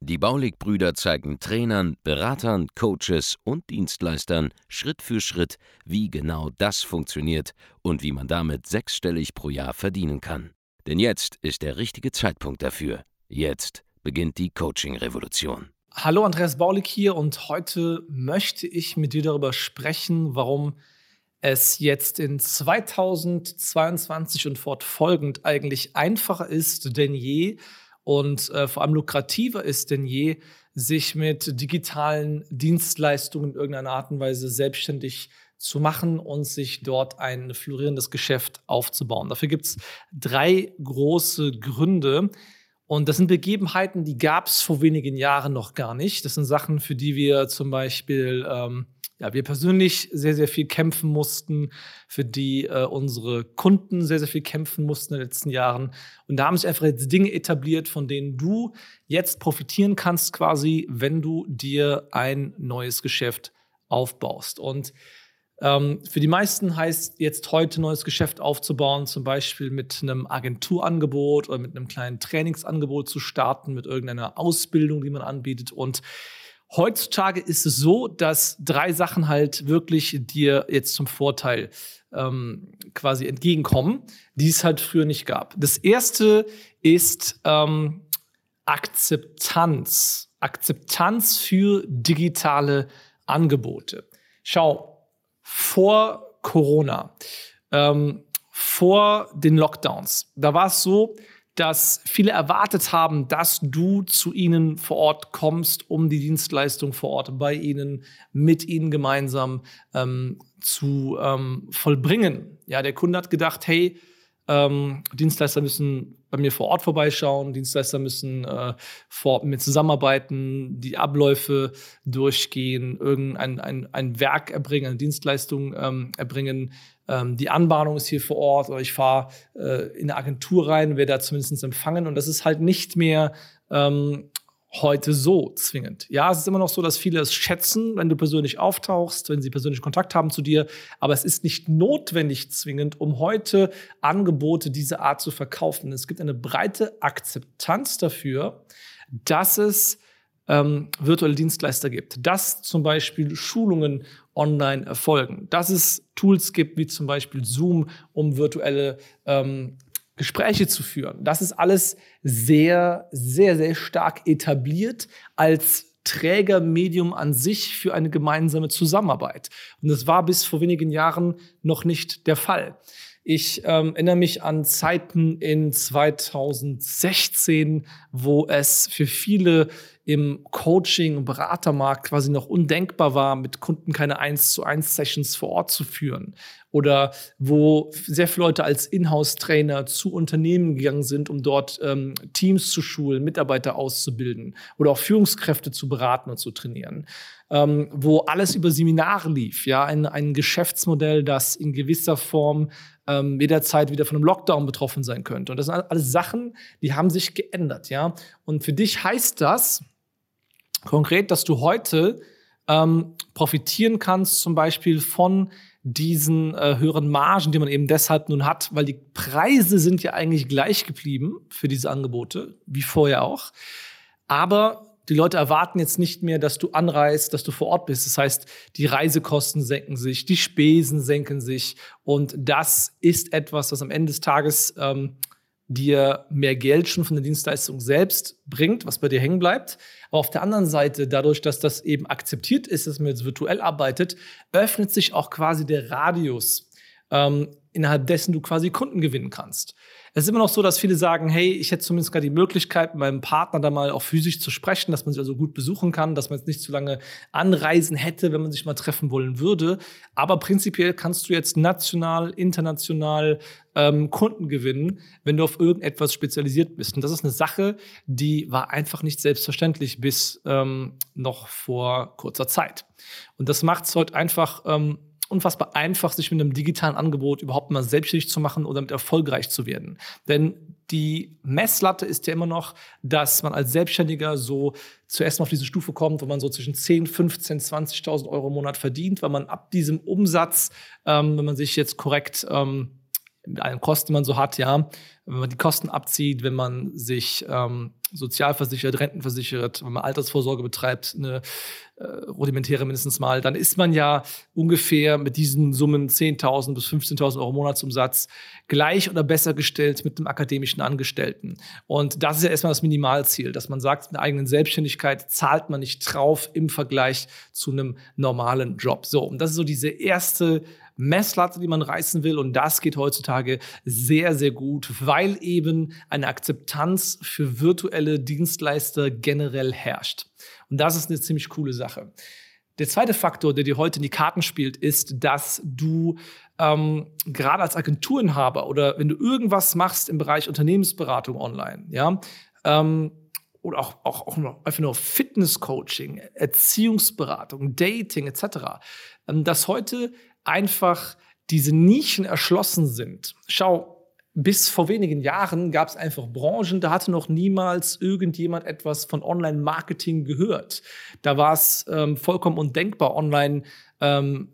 Die Baulig-Brüder zeigen Trainern, Beratern, Coaches und Dienstleistern Schritt für Schritt, wie genau das funktioniert und wie man damit sechsstellig pro Jahr verdienen kann. Denn jetzt ist der richtige Zeitpunkt dafür. Jetzt beginnt die Coaching-Revolution. Hallo Andreas Baulig hier und heute möchte ich mit dir darüber sprechen, warum es jetzt in 2022 und fortfolgend eigentlich einfacher ist denn je und äh, vor allem lukrativer ist denn je, sich mit digitalen Dienstleistungen in irgendeiner Art und Weise selbstständig zu machen und sich dort ein florierendes Geschäft aufzubauen. Dafür gibt es drei große Gründe. Und das sind Begebenheiten, die gab es vor wenigen Jahren noch gar nicht. Das sind Sachen, für die wir zum Beispiel ähm, ja, wir persönlich sehr, sehr viel kämpfen mussten, für die äh, unsere Kunden sehr, sehr viel kämpfen mussten in den letzten Jahren. Und da haben sich einfach jetzt Dinge etabliert, von denen du jetzt profitieren kannst, quasi, wenn du dir ein neues Geschäft aufbaust. Und ähm, für die meisten heißt jetzt heute neues Geschäft aufzubauen, zum Beispiel mit einem Agenturangebot oder mit einem kleinen Trainingsangebot zu starten, mit irgendeiner Ausbildung, die man anbietet. Und Heutzutage ist es so, dass drei Sachen halt wirklich dir jetzt zum Vorteil ähm, quasi entgegenkommen, die es halt früher nicht gab. Das erste ist ähm, Akzeptanz. Akzeptanz für digitale Angebote. Schau, vor Corona, ähm, vor den Lockdowns, da war es so, dass viele erwartet haben, dass du zu ihnen vor Ort kommst, um die Dienstleistung vor Ort bei ihnen, mit ihnen gemeinsam ähm, zu ähm, vollbringen. Ja, der Kunde hat gedacht, hey, ähm, Dienstleister müssen bei mir vor Ort vorbeischauen, Dienstleister müssen äh, vor Ort mit mir zusammenarbeiten, die Abläufe durchgehen, irgendein ein, ein Werk erbringen, eine Dienstleistung ähm, erbringen. Ähm, die Anbahnung ist hier vor Ort oder ich fahre äh, in eine Agentur rein, werde da zumindest empfangen. Und das ist halt nicht mehr ähm, heute so zwingend. Ja, es ist immer noch so, dass viele es schätzen, wenn du persönlich auftauchst, wenn sie persönlich Kontakt haben zu dir, aber es ist nicht notwendig zwingend, um heute Angebote dieser Art zu verkaufen. Es gibt eine breite Akzeptanz dafür, dass es ähm, virtuelle Dienstleister gibt, dass zum Beispiel Schulungen online erfolgen, dass es Tools gibt wie zum Beispiel Zoom, um virtuelle ähm, Gespräche zu führen. Das ist alles sehr, sehr, sehr stark etabliert als Trägermedium an sich für eine gemeinsame Zusammenarbeit. Und das war bis vor wenigen Jahren noch nicht der Fall. Ich ähm, erinnere mich an Zeiten in 2016, wo es für viele im Coaching- und Beratermarkt quasi noch undenkbar war, mit Kunden keine 1 zu 1 Sessions vor Ort zu führen. Oder wo sehr viele Leute als Inhouse-Trainer zu Unternehmen gegangen sind, um dort ähm, Teams zu schulen, Mitarbeiter auszubilden oder auch Führungskräfte zu beraten und zu trainieren. Ähm, wo alles über Seminare lief, ja, ein, ein Geschäftsmodell, das in gewisser Form ähm, jederzeit wieder von einem Lockdown betroffen sein könnte. Und das sind alles Sachen, die haben sich geändert, ja. Und für dich heißt das, konkret, dass du heute ähm, profitieren kannst, zum Beispiel von diesen äh, höheren Margen, die man eben deshalb nun hat, weil die Preise sind ja eigentlich gleich geblieben für diese Angebote, wie vorher auch. Aber die Leute erwarten jetzt nicht mehr, dass du anreist, dass du vor Ort bist. Das heißt, die Reisekosten senken sich, die Spesen senken sich. Und das ist etwas, was am Ende des Tages ähm, dir mehr Geld schon von der Dienstleistung selbst bringt, was bei dir hängen bleibt. Aber auf der anderen Seite, dadurch, dass das eben akzeptiert ist, dass man jetzt virtuell arbeitet, öffnet sich auch quasi der Radius, ähm, innerhalb dessen du quasi Kunden gewinnen kannst. Es ist immer noch so, dass viele sagen, hey, ich hätte zumindest gerade die Möglichkeit, mit meinem Partner da mal auch physisch zu sprechen, dass man sich also gut besuchen kann, dass man jetzt nicht zu lange anreisen hätte, wenn man sich mal treffen wollen würde. Aber prinzipiell kannst du jetzt national, international ähm, Kunden gewinnen, wenn du auf irgendetwas spezialisiert bist. Und das ist eine Sache, die war einfach nicht selbstverständlich bis ähm, noch vor kurzer Zeit. Und das macht es heute einfach ähm, unfassbar einfach, sich mit einem digitalen Angebot überhaupt mal selbstständig zu machen oder damit erfolgreich zu werden. Denn die Messlatte ist ja immer noch, dass man als Selbstständiger so zuerst mal auf diese Stufe kommt, wo man so zwischen 10, 15, 20.000 Euro im Monat verdient, weil man ab diesem Umsatz, ähm, wenn man sich jetzt korrekt ähm, mit allen Kosten, die man so hat, ja, wenn man die Kosten abzieht, wenn man sich ähm, sozialversichert, rentenversichert, wenn man Altersvorsorge betreibt, eine äh, rudimentäre mindestens mal, dann ist man ja ungefähr mit diesen Summen 10.000 bis 15.000 Euro Monatsumsatz gleich oder besser gestellt mit einem akademischen Angestellten. Und das ist ja erstmal das Minimalziel, dass man sagt, in der eigenen Selbstständigkeit zahlt man nicht drauf im Vergleich zu einem normalen Job. So, und das ist so diese erste Messlatte, die man reißen will. Und das geht heutzutage sehr, sehr gut, weil eben eine Akzeptanz für virtuelle Dienstleister generell herrscht. Und das ist eine ziemlich coole Sache. Der zweite Faktor, der dir heute in die Karten spielt, ist, dass du ähm, gerade als Agenturenhaber oder wenn du irgendwas machst im Bereich Unternehmensberatung online, ja, ähm, oder auch, auch, auch einfach nur Fitnesscoaching, Erziehungsberatung, Dating etc., ähm, dass heute einfach diese Nischen erschlossen sind. Schau, bis vor wenigen Jahren gab es einfach Branchen, da hatte noch niemals irgendjemand etwas von Online-Marketing gehört. Da war es ähm, vollkommen undenkbar, Online-Leads ähm,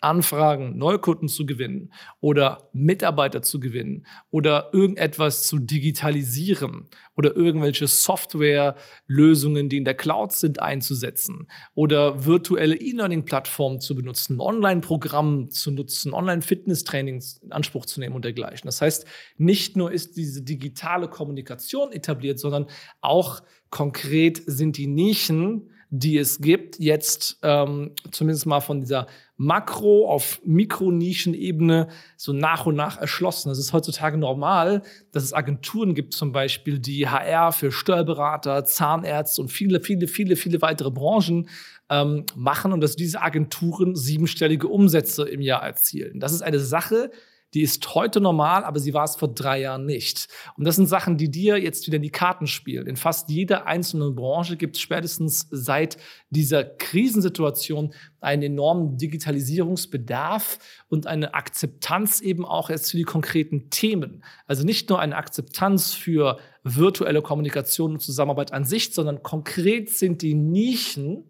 Anfragen, Neukunden zu gewinnen oder Mitarbeiter zu gewinnen oder irgendetwas zu digitalisieren oder irgendwelche Softwarelösungen, die in der Cloud sind, einzusetzen oder virtuelle E-Learning-Plattformen zu benutzen, Online-Programme zu nutzen, Online-Fitness-Trainings in Anspruch zu nehmen und dergleichen. Das heißt, nicht nur ist diese digitale Kommunikation etabliert, sondern auch konkret sind die Nischen, die es gibt, jetzt ähm, zumindest mal von dieser Makro- auf Mikronischenebene so nach und nach erschlossen. Es ist heutzutage normal, dass es Agenturen gibt, zum Beispiel, die HR für Steuerberater, Zahnärzte und viele, viele, viele, viele weitere Branchen ähm, machen und dass diese Agenturen siebenstellige Umsätze im Jahr erzielen. Das ist eine Sache, die ist heute normal, aber sie war es vor drei Jahren nicht. Und das sind Sachen, die dir jetzt wieder in die Karten spielen. In fast jeder einzelnen Branche gibt es spätestens seit dieser Krisensituation einen enormen Digitalisierungsbedarf und eine Akzeptanz eben auch jetzt für die konkreten Themen. Also nicht nur eine Akzeptanz für virtuelle Kommunikation und Zusammenarbeit an sich, sondern konkret sind die Nischen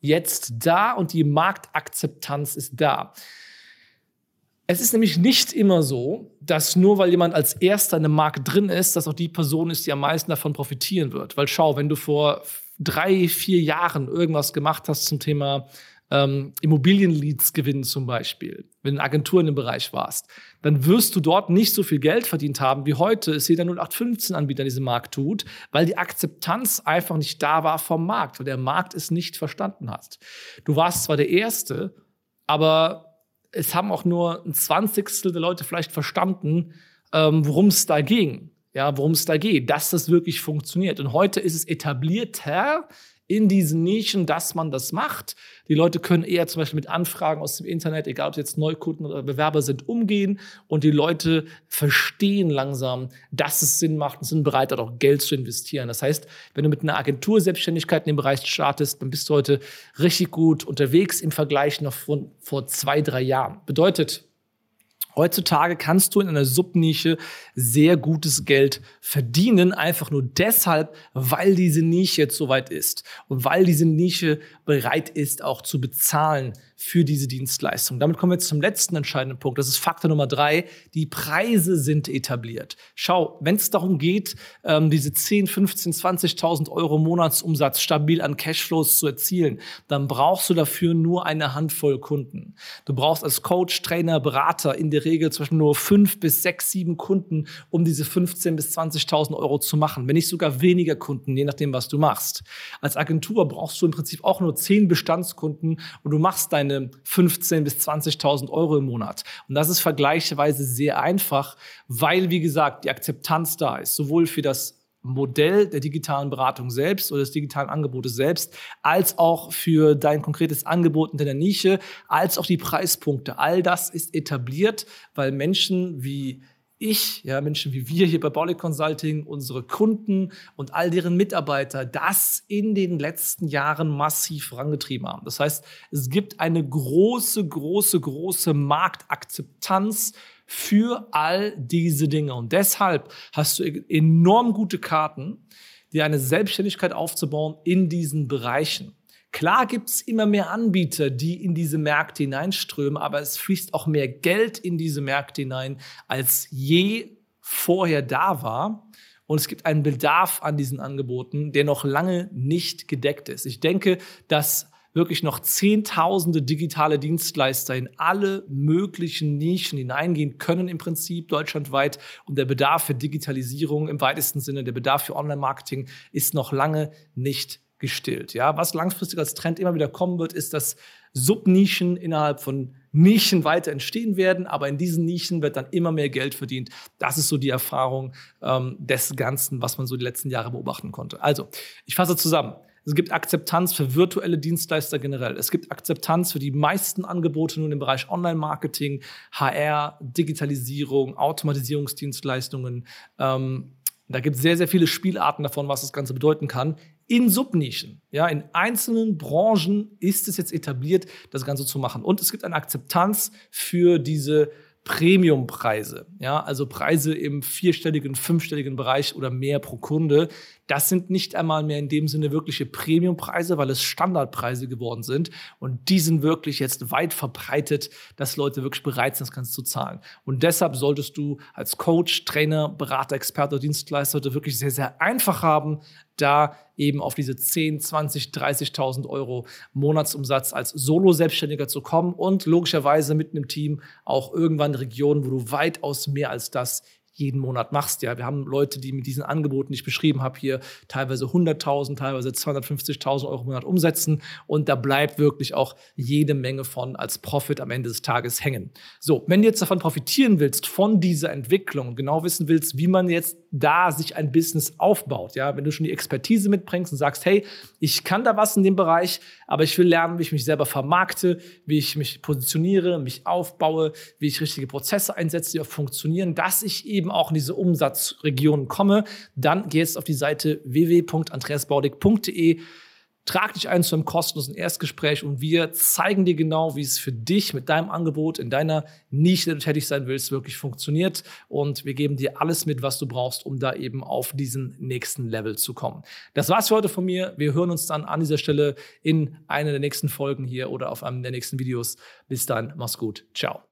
jetzt da und die Marktakzeptanz ist da. Es ist nämlich nicht immer so, dass nur weil jemand als erster in einem Markt drin ist, dass auch die Person ist, die am meisten davon profitieren wird. Weil schau, wenn du vor drei, vier Jahren irgendwas gemacht hast zum Thema ähm, Immobilienleads gewinnen zum Beispiel, wenn du in Agentur in dem Bereich warst, dann wirst du dort nicht so viel Geld verdient haben, wie heute es jeder 0815-Anbieter in diesem Markt tut, weil die Akzeptanz einfach nicht da war vom Markt, weil der Markt es nicht verstanden hat. Du warst zwar der Erste, aber es haben auch nur ein Zwanzigstel der Leute vielleicht verstanden, ähm, worum es da ging. Ja, worum es da geht, dass das wirklich funktioniert. Und heute ist es etablierter, in diesen Nischen, dass man das macht. Die Leute können eher zum Beispiel mit Anfragen aus dem Internet, egal ob jetzt Neukunden oder Bewerber sind, umgehen. Und die Leute verstehen langsam, dass es Sinn macht und sind bereit, auch Geld zu investieren. Das heißt, wenn du mit einer Agentur Selbstständigkeit in dem Bereich startest, dann bist du heute richtig gut unterwegs im Vergleich noch von vor zwei, drei Jahren. Bedeutet, Heutzutage kannst du in einer Subnische sehr gutes Geld verdienen, einfach nur deshalb, weil diese Nische jetzt so weit ist. Und weil diese Nische bereit ist, auch zu bezahlen für diese Dienstleistung. Damit kommen wir jetzt zum letzten entscheidenden Punkt. Das ist Faktor Nummer drei. Die Preise sind etabliert. Schau, wenn es darum geht, ähm, diese 10, 15, 20.000 Euro Monatsumsatz stabil an Cashflows zu erzielen, dann brauchst du dafür nur eine Handvoll Kunden. Du brauchst als Coach, Trainer, Berater in der Regel zwischen nur fünf bis sechs, sieben Kunden, um diese 15 bis 20.000 Euro zu machen. Wenn nicht sogar weniger Kunden, je nachdem, was du machst. Als Agentur brauchst du im Prinzip auch nur zehn Bestandskunden und du machst deine deine 15.000 bis 20.000 Euro im Monat. Und das ist vergleichsweise sehr einfach, weil, wie gesagt, die Akzeptanz da ist, sowohl für das Modell der digitalen Beratung selbst oder des digitalen Angebotes selbst, als auch für dein konkretes Angebot in deiner Nische, als auch die Preispunkte. All das ist etabliert, weil Menschen wie ich, ja, Menschen wie wir hier bei Baulig Consulting, unsere Kunden und all deren Mitarbeiter das in den letzten Jahren massiv vorangetrieben haben. Das heißt, es gibt eine große, große, große Marktakzeptanz für all diese Dinge. Und deshalb hast du enorm gute Karten, dir eine Selbstständigkeit aufzubauen in diesen Bereichen. Klar gibt es immer mehr Anbieter, die in diese Märkte hineinströmen, aber es fließt auch mehr Geld in diese Märkte hinein, als je vorher da war. Und es gibt einen Bedarf an diesen Angeboten, der noch lange nicht gedeckt ist. Ich denke, dass wirklich noch zehntausende digitale Dienstleister in alle möglichen Nischen hineingehen können, im Prinzip deutschlandweit. Und der Bedarf für Digitalisierung im weitesten Sinne, der Bedarf für Online-Marketing ist noch lange nicht gestillt. Ja, was langfristig als Trend immer wieder kommen wird, ist, dass Subnischen innerhalb von Nischen weiter entstehen werden, aber in diesen Nischen wird dann immer mehr Geld verdient. Das ist so die Erfahrung ähm, des Ganzen, was man so die letzten Jahre beobachten konnte. Also, ich fasse zusammen. Es gibt Akzeptanz für virtuelle Dienstleister generell. Es gibt Akzeptanz für die meisten Angebote nun im Bereich Online-Marketing, HR, Digitalisierung, Automatisierungsdienstleistungen. Ähm, da gibt es sehr, sehr viele Spielarten davon, was das Ganze bedeuten kann in Subnischen. Ja, in einzelnen Branchen ist es jetzt etabliert, das Ganze zu machen. Und es gibt eine Akzeptanz für diese Premiumpreise, ja, also Preise im vierstelligen, fünfstelligen Bereich oder mehr pro Kunde. Das sind nicht einmal mehr in dem Sinne wirkliche Premiumpreise, weil es Standardpreise geworden sind. Und die sind wirklich jetzt weit verbreitet, dass Leute wirklich bereit sind, das Ganze zu zahlen. Und deshalb solltest du als Coach, Trainer, Berater, Experte Dienstleister heute wirklich sehr, sehr einfach haben, da eben auf diese 10, 20, 30.000 Euro Monatsumsatz als Solo-Selbstständiger zu kommen und logischerweise mit einem Team auch irgendwann Regionen, wo du weitaus mehr als das jeden Monat machst. Ja, wir haben Leute, die mit diesen Angeboten, die ich beschrieben habe, hier teilweise 100.000, teilweise 250.000 Euro im Monat umsetzen und da bleibt wirklich auch jede Menge von als Profit am Ende des Tages hängen. So, wenn du jetzt davon profitieren willst von dieser Entwicklung, genau wissen willst, wie man jetzt da sich ein Business aufbaut, ja, wenn du schon die Expertise mitbringst und sagst, hey, ich kann da was in dem Bereich, aber ich will lernen, wie ich mich selber vermarkte, wie ich mich positioniere, mich aufbaue, wie ich richtige Prozesse einsetze, die auch funktionieren, dass ich eben auch in diese Umsatzregionen komme, dann geh jetzt auf die Seite www.andreasbaudig.de Trag dich ein zu einem kostenlosen Erstgespräch und wir zeigen dir genau, wie es für dich mit deinem Angebot in deiner Nische, der du tätig sein willst, wirklich funktioniert. Und wir geben dir alles mit, was du brauchst, um da eben auf diesen nächsten Level zu kommen. Das war's für heute von mir. Wir hören uns dann an dieser Stelle in einer der nächsten Folgen hier oder auf einem der nächsten Videos. Bis dann, mach's gut. Ciao.